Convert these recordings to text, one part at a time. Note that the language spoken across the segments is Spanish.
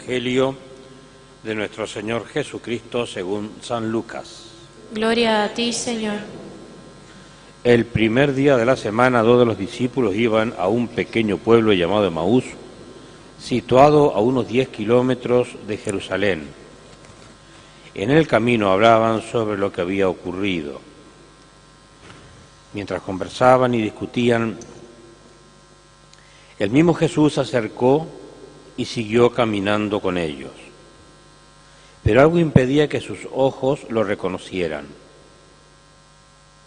Evangelio de nuestro Señor Jesucristo según San Lucas. Gloria a ti, Señor. El primer día de la semana, dos de los discípulos iban a un pequeño pueblo llamado Emaús, situado a unos 10 kilómetros de Jerusalén. En el camino hablaban sobre lo que había ocurrido. Mientras conversaban y discutían, el mismo Jesús se acercó y siguió caminando con ellos. Pero algo impedía que sus ojos lo reconocieran.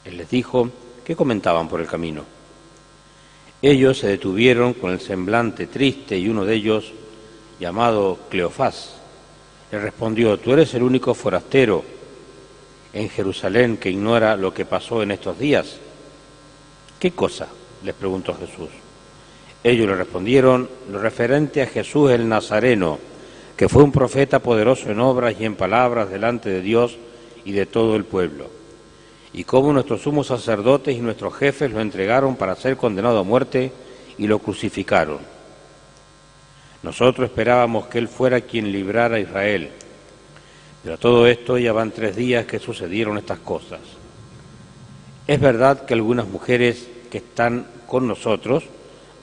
Él les dijo, ¿qué comentaban por el camino? Ellos se detuvieron con el semblante triste y uno de ellos, llamado Cleofás, le respondió, tú eres el único forastero en Jerusalén que ignora lo que pasó en estos días. ¿Qué cosa? les preguntó Jesús. Ellos le respondieron lo referente a Jesús el Nazareno, que fue un profeta poderoso en obras y en palabras delante de Dios y de todo el pueblo, y cómo nuestros sumos sacerdotes y nuestros jefes lo entregaron para ser condenado a muerte y lo crucificaron. Nosotros esperábamos que Él fuera quien librara a Israel, pero a todo esto ya van tres días que sucedieron estas cosas. Es verdad que algunas mujeres que están con nosotros,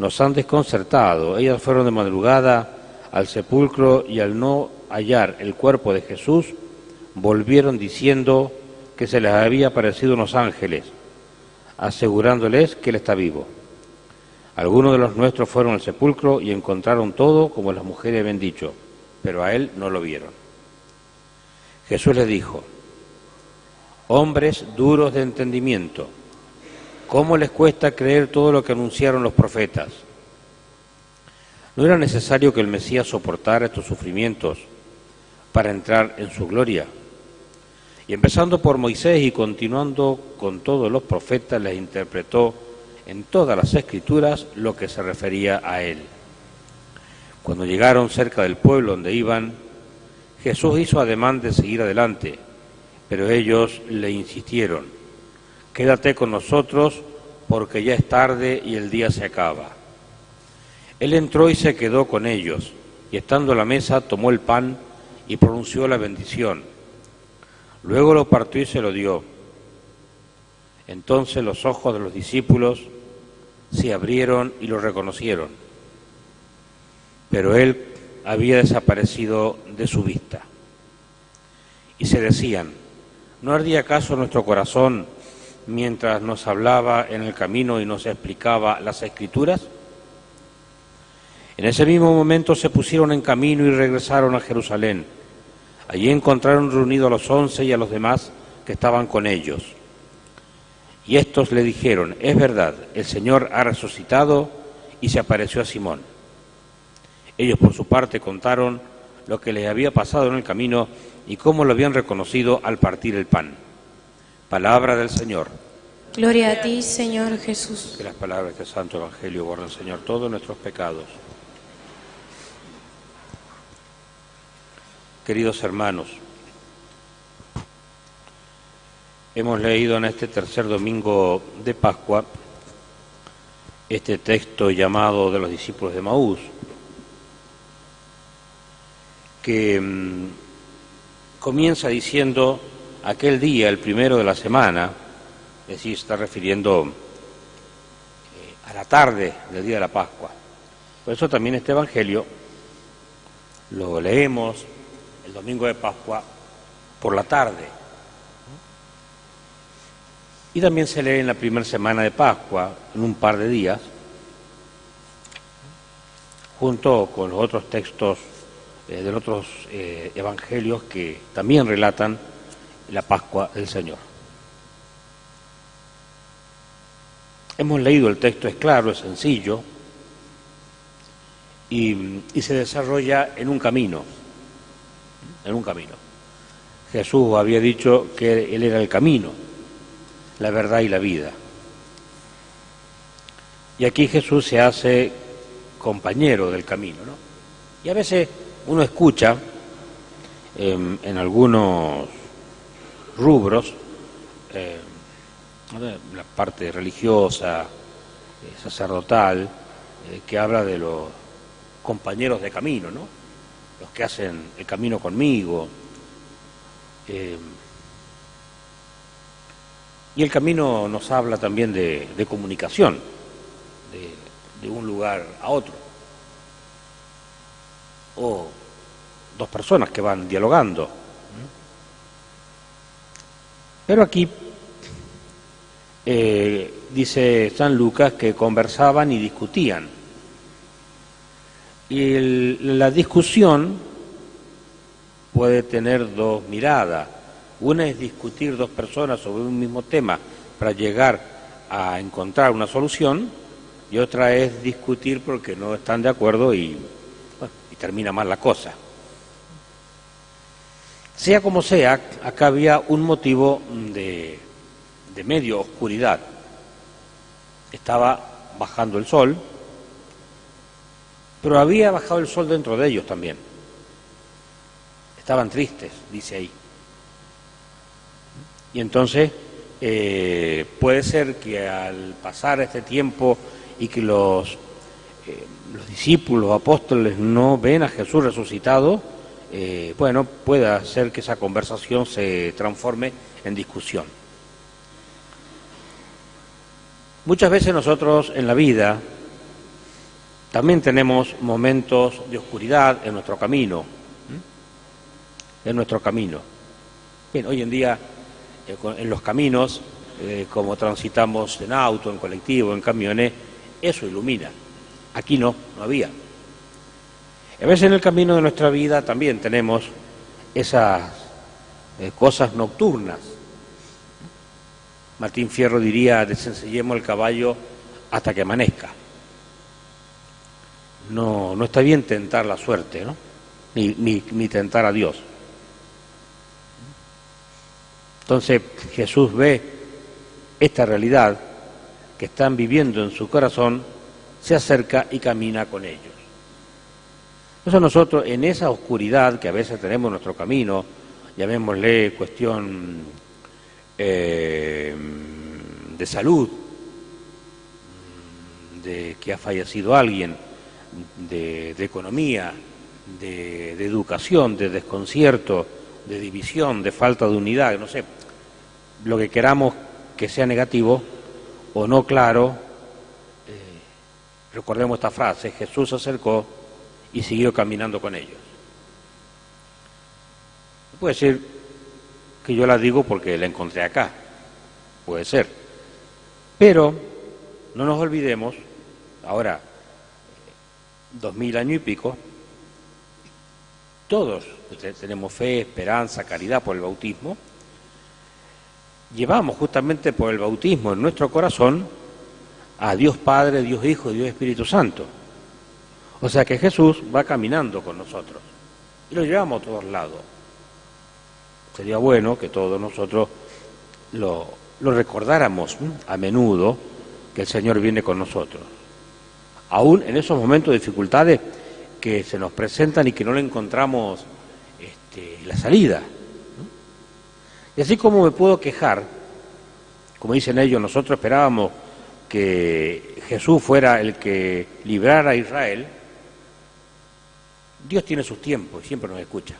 nos han desconcertado. Ellas fueron de madrugada al sepulcro y al no hallar el cuerpo de Jesús, volvieron diciendo que se les había aparecido unos ángeles, asegurándoles que Él está vivo. Algunos de los nuestros fueron al sepulcro y encontraron todo como las mujeres habían dicho, pero a Él no lo vieron. Jesús les dijo, hombres duros de entendimiento, ¿Cómo les cuesta creer todo lo que anunciaron los profetas? ¿No era necesario que el Mesías soportara estos sufrimientos para entrar en su gloria? Y empezando por Moisés y continuando con todos los profetas, les interpretó en todas las escrituras lo que se refería a él. Cuando llegaron cerca del pueblo donde iban, Jesús hizo ademán de seguir adelante, pero ellos le insistieron quédate con nosotros porque ya es tarde y el día se acaba. Él entró y se quedó con ellos, y estando a la mesa tomó el pan y pronunció la bendición. Luego lo partió y se lo dio. Entonces los ojos de los discípulos se abrieron y lo reconocieron, pero él había desaparecido de su vista. Y se decían, ¿no ardía acaso nuestro corazón mientras nos hablaba en el camino y nos explicaba las escrituras? En ese mismo momento se pusieron en camino y regresaron a Jerusalén. Allí encontraron reunidos a los once y a los demás que estaban con ellos. Y estos le dijeron, es verdad, el Señor ha resucitado y se apareció a Simón. Ellos por su parte contaron lo que les había pasado en el camino y cómo lo habían reconocido al partir el pan. Palabra del Señor. Gloria a ti, Señor Jesús. Que las palabras del Santo Evangelio guarden, Señor, todos nuestros pecados. Queridos hermanos, hemos leído en este tercer domingo de Pascua este texto llamado de los discípulos de Maús, que mm, comienza diciendo aquel día, el primero de la semana, es decir, está refiriendo eh, a la tarde del día de la Pascua. Por eso también este Evangelio lo leemos el domingo de Pascua por la tarde. Y también se lee en la primera semana de Pascua, en un par de días, junto con los otros textos eh, de los otros eh, evangelios que también relatan la Pascua del Señor. Hemos leído el texto, es claro, es sencillo, y, se desarrolla en un camino, en un camino. Jesús había dicho que Él era el camino, la verdad y la vida. Y aquí Jesús se hace compañero del camino, ¿no? Y a veces uno escucha en algunos rubros, eh, la parte religiosa, eh, sacerdotal, eh, que habla de los compañeros de camino, ¿no? Los que hacen el camino conmigo. Y el camino nos habla también de, comunicación, de, un lugar a otro. O dos personas que van dialogando. Pero aquí eh, dice San Lucas que conversaban y discutían. Y la discusión puede tener dos miradas. Una es discutir dos personas sobre un mismo tema para llegar a encontrar una solución y otra es discutir porque no están de acuerdo y, y termina mal la cosa. Sea como sea, acá había un motivo de, de medio oscuridad. Estaba bajando el sol, pero había bajado el sol dentro de ellos también. Estaban tristes, dice ahí. Y entonces eh, puede ser que al pasar este tiempo y que los, eh, los discípulos, los apóstoles no ven a Jesús resucitado, eh, bueno, pueda ser que esa conversación se transforme en discusión. Muchas veces nosotros en la vida también tenemos momentos de oscuridad en nuestro camino, en nuestro camino. Bien, hoy en día eh, en los caminos, eh, como transitamos en auto, en colectivo, en camiones, eso ilumina. Aquí no, no había. A veces en el camino de nuestra vida también tenemos esas eh, cosas nocturnas. Martín Fierro diría, desencillemos el caballo hasta que amanezca. No, no está bien tentar la suerte, ¿no? Ni, ni, ni tentar a Dios. Entonces Jesús ve esta realidad que están viviendo en su corazón, se acerca y camina con ellos. Entonces nosotros en esa oscuridad que a veces tenemos en nuestro camino, llamémosle cuestión eh, de salud, de que ha fallecido alguien, de, economía, de educación, de desconcierto, de división, de falta de unidad, no sé, lo que queramos que sea negativo o no claro, eh, recordemos esta frase, Jesús se acercó y siguió caminando con ellos. Puede ser que yo la digo porque la encontré acá, puede ser, pero no nos olvidemos, ahora, dos mil años y pico, todos tenemos fe, esperanza, caridad por el bautismo, llevamos justamente por el bautismo en nuestro corazón a Dios Padre, Dios Hijo, Dios Espíritu Santo. O sea que Jesús va caminando con nosotros y lo llevamos a todos lados. Sería bueno que todos nosotros lo, recordáramos a menudo que el Señor viene con nosotros. Aún en esos momentos de dificultades que se nos presentan y que no le encontramos este, la salida. Y así como me puedo quejar, como dicen ellos, nosotros esperábamos que Jesús fuera el que librara a Israel, Dios tiene sus tiempos y siempre nos escucha.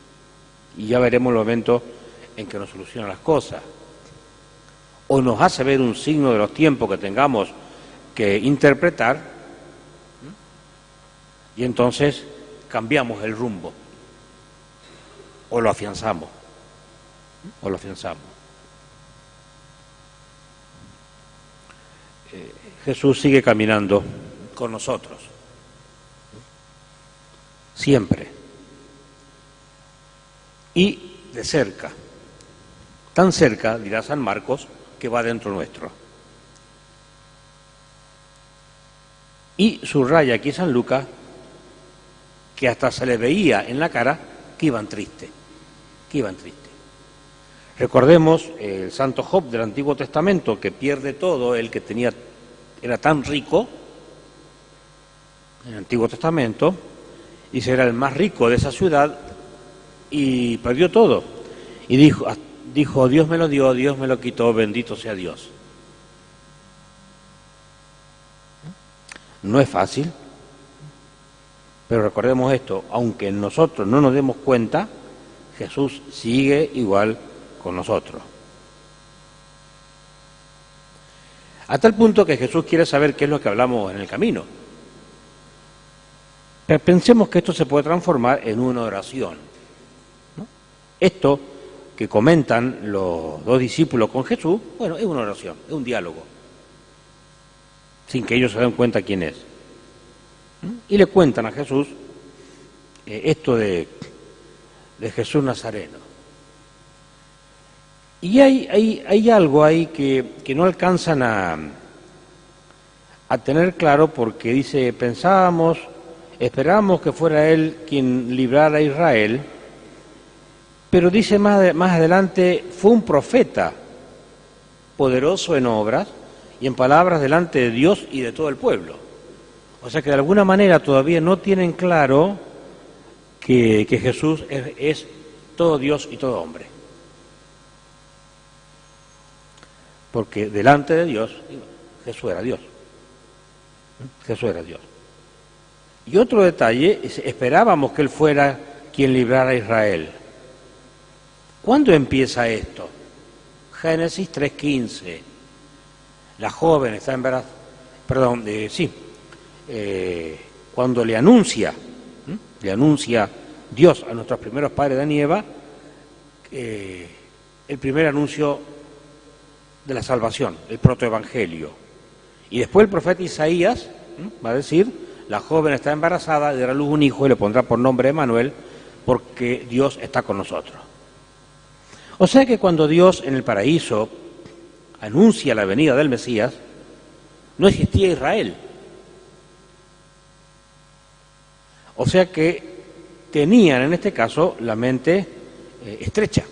Y ya veremos el momento en que nos solucionan las cosas. O nos hace ver un signo de los tiempos que tengamos que interpretar, y entonces cambiamos el rumbo o lo afianzamos o lo afianzamos. Eh, Jesús sigue caminando con nosotros, siempre, y de cerca, tan cerca, dirá San Marcos, que va dentro nuestro. Y subraya aquí San Lucas que hasta se le veía en la cara que iban tristes, que iban tristes. Recordemos el santo Job del Antiguo Testamento que pierde todo, el que tenía era tan rico en el Antiguo Testamento y era el más rico de esa ciudad y perdió todo. Y dijo, dijo, Dios me lo dio, Dios me lo quitó, bendito sea Dios. No es fácil. Pero recordemos esto, aunque nosotros no nos demos cuenta, Jesús sigue igual con nosotros. A tal punto que Jesús quiere saber qué es lo que hablamos en el camino. Pero pensemos que esto se puede transformar en una oración. Esto que comentan los dos discípulos con Jesús, bueno, es una oración, es un diálogo, sin que ellos se den cuenta quién es. Y le cuentan a Jesús eh, esto de, Jesús Nazareno. Y hay, algo ahí que, que, no alcanzan a, a tener claro porque dice, pensábamos, esperábamos que fuera Él quien librara a Israel, pero dice más, más adelante, fue un profeta poderoso en obras y en palabras delante de Dios y de todo el pueblo. O sea que de alguna manera todavía no tienen claro que, Jesús es, todo Dios y todo hombre. Porque delante de Dios Jesús era Dios. Jesús era Dios. Y otro detalle, esperábamos que Él fuera quien librara a Israel. ¿Cuándo empieza esto? Génesis 3.15. La joven está embarazada, perdón, eh, sí, cuando le anuncia, le anuncia Dios a nuestros primeros padres de Nieva, eh, el primer anuncio de la salvación, el protoevangelio. Y después el profeta Isaías va a decir, la joven está embarazada, dará luz un hijo y le pondrá por nombre Emanuel, porque Dios está con nosotros. O sea que cuando Dios en el paraíso anuncia la venida del Mesías, no existía Israel, O sea que tenían en este caso la mente eh, estrecha.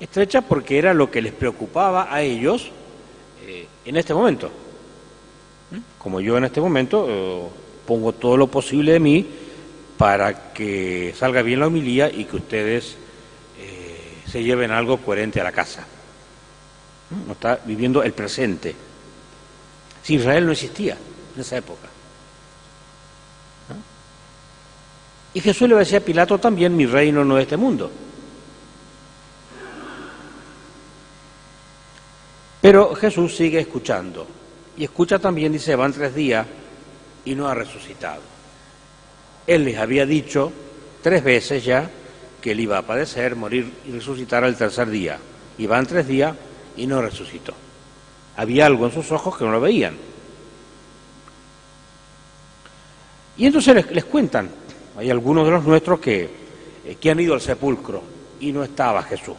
Estrecha porque era lo que les preocupaba a ellos eh, en este momento. Como yo en este momento eh, pongo todo lo posible de mí para que salga bien la homilía y que ustedes se lleven algo coherente a la casa. No está viviendo el presente. Si Israel no existía en esa época. Y Jesús le decía a Pilato también, mi reino no es este mundo. Pero Jesús sigue escuchando. Y escucha también, dice, van tres días y no ha resucitado. Él les había dicho tres veces ya que él iba a padecer, morir y resucitar al tercer día. Y van tres días y no resucitó. Había algo en sus ojos que no lo veían. Y entonces les, les cuentan hay algunos de los nuestros que, eh, que han ido al sepulcro y no estaba Jesús.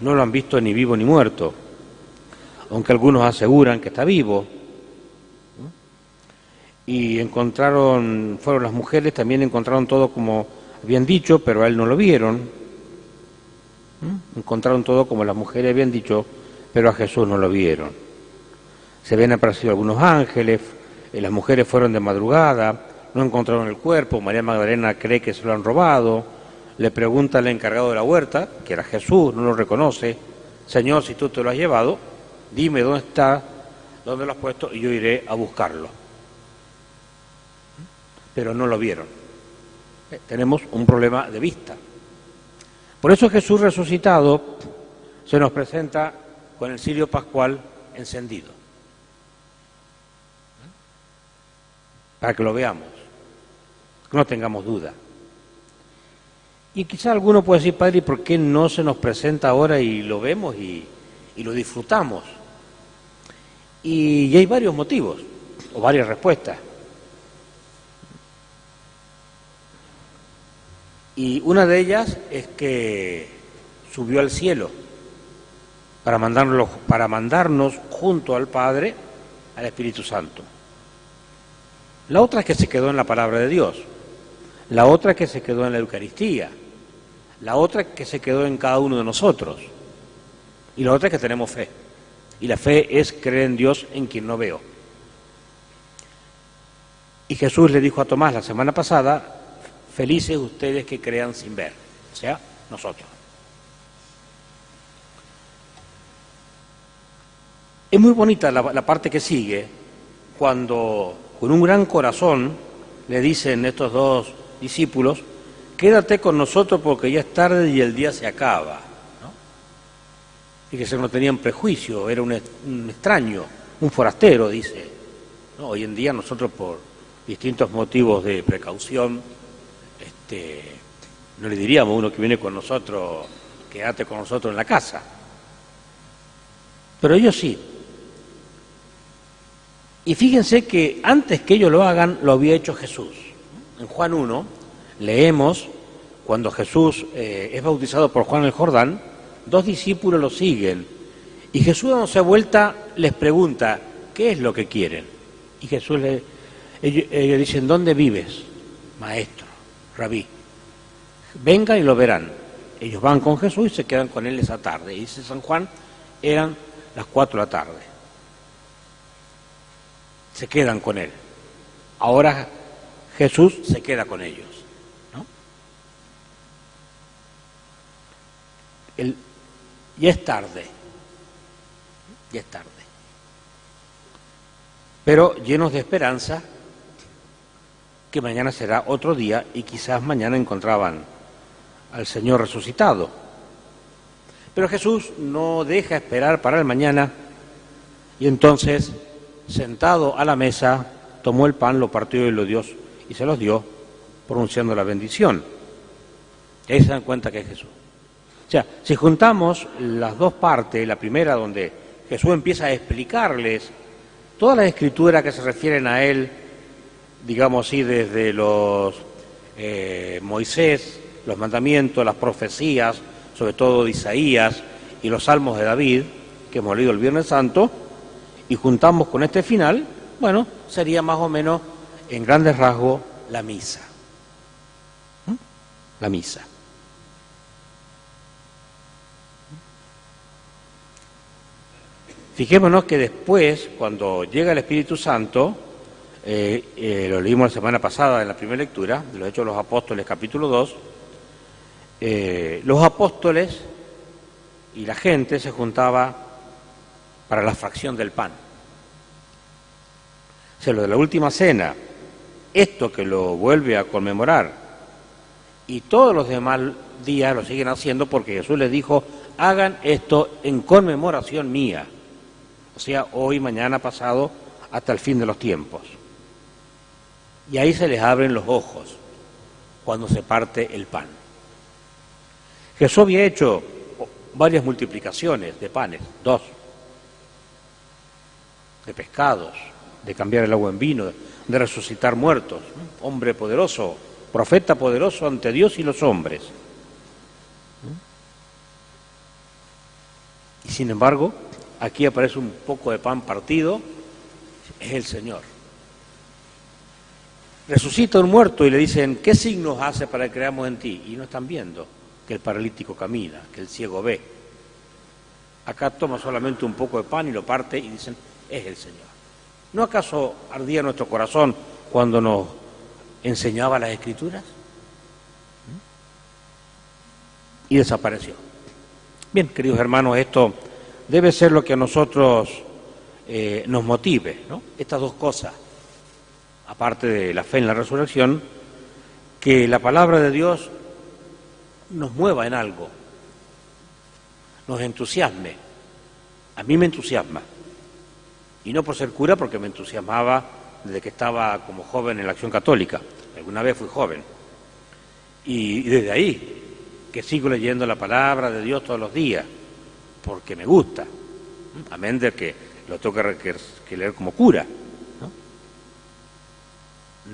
No lo han visto ni vivo ni muerto, aunque algunos aseguran que está vivo. Y encontraron, fueron las mujeres, también encontraron todo como habían dicho, pero a él no lo vieron. Encontraron todo como las mujeres habían dicho, pero a Jesús no lo vieron. Se habían aparecido algunos ángeles, las mujeres fueron de madrugada, no encontraron el cuerpo, María Magdalena cree que se lo han robado, le pregunta al encargado de la huerta, que era Jesús, no lo reconoce, Señor, si tú te lo has llevado, dime dónde está, dónde lo has puesto y yo iré a buscarlo. Pero no lo vieron. Eh, tenemos un problema de vista. Por eso Jesús resucitado se nos presenta con el cirio pascual encendido. Para que lo veamos no tengamos duda. Y quizá alguno puede decir, Padre, ¿y por qué no se nos presenta ahora y lo vemos y, lo disfrutamos? Y, hay varios motivos, o varias respuestas. Y una de ellas es que subió al cielo para mandarnos, para mandarnos junto al Padre al Espíritu Santo. La otra es que se quedó en la palabra de Dios la otra que se quedó en la Eucaristía, la otra que se quedó en cada uno de nosotros, y la otra que tenemos fe. Y la fe es creer en Dios en quien no veo. Y Jesús le dijo a Tomás la semana pasada, felices ustedes que crean sin ver, o sea, nosotros. Es muy bonita la, parte que sigue, cuando con un gran corazón le dicen estos dos discípulos, quédate con nosotros porque ya es tarde y el día se acaba. Y que se no tenían prejuicio, era un, extraño, un forastero, dice. Hoy en día nosotros por distintos motivos de precaución, este, no le diríamos a uno que viene con nosotros, quédate con nosotros en la casa. Pero ellos sí. Y fíjense que antes que ellos lo hagan, lo había hecho Jesús. En Juan 1 leemos, cuando Jesús eh, es bautizado por Juan el Jordán, dos discípulos lo siguen. Y Jesús dándose vuelta les pregunta, ¿qué es lo que quieren? Y Jesús le, ellos, ellos dicen, ¿dónde vives? Maestro, rabí. Vengan y lo verán. Ellos van con Jesús y se quedan con él esa tarde. Y dice San Juan, eran las cuatro de la tarde. Se quedan con él. Ahora Jesús se queda con ellos. ¿no? El, ya es tarde. Ya es tarde. Pero llenos de esperanza que mañana será otro día y quizás mañana encontraban al Señor resucitado. Pero Jesús no deja esperar para el mañana y entonces, sentado a la mesa, tomó el pan, lo partió y lo dio y se los dio, pronunciando la bendición. Y ahí se dan cuenta que es Jesús. O sea, si juntamos las dos partes, la primera donde Jesús empieza a explicarles todas las escrituras que se refieren a Él, digamos así, desde los eh, Moisés, los mandamientos, las profecías, sobre todo de Isaías y los salmos de David, que hemos leído el Viernes Santo, y juntamos con este final, bueno, sería más o menos, en grandes rasgos, la misa. ¿Mm? La misa. Fijémonos que después, cuando llega el Espíritu Santo, eh, eh, lo leímos la semana pasada en la primera lectura, de los Hechos de los Apóstoles, capítulo 2, eh, los apóstoles y la gente se juntaba para la fracción del pan. O sea, lo de la última cena, esto que lo vuelve a conmemorar, y todos los demás días lo siguen haciendo porque Jesús les dijo, hagan esto en conmemoración mía. O sea, hoy, mañana, pasado, hasta el fin de los tiempos. Y ahí se les abren los ojos cuando se parte el pan. Jesús había hecho varias multiplicaciones de panes, dos, de pescados, de cambiar el agua en vino, de resucitar muertos, hombre poderoso, profeta poderoso ante Dios y los hombres. Y sin embargo, aquí aparece un poco de pan partido, es el Señor. Resucita un muerto y le dicen, ¿qué signos hace para que creamos en ti? Y no están viendo que el paralítico camina, que el ciego ve. Acá toma solamente un poco de pan y lo parte y dicen, es el Señor. ¿No acaso ardía nuestro corazón cuando nos enseñaba las escrituras? Y desapareció. Bien, queridos hermanos, esto debe ser lo que a nosotros eh, nos motive, ¿no? Estas dos cosas, aparte de la fe en la resurrección, que la palabra de Dios nos mueva en algo, nos entusiasme. A mí me entusiasma. Y no por ser cura, porque me entusiasmaba desde que estaba como joven en la acción católica. Alguna vez fui joven. Y, desde ahí, que sigo leyendo la palabra de Dios todos los días, porque me gusta. Amén de que lo tengo que, leer como cura. ¿no?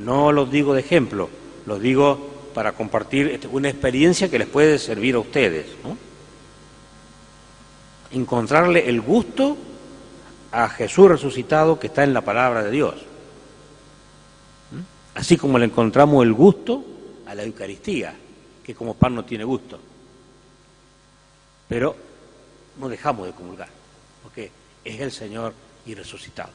no lo digo de ejemplo, lo digo para compartir este, una experiencia que les puede servir a ustedes. Encontrarle el gusto a Jesús resucitado que está en la palabra de Dios. Así como le encontramos el gusto a la Eucaristía, que como pan no tiene gusto. Pero no dejamos de comulgar, porque es el Señor y resucitado.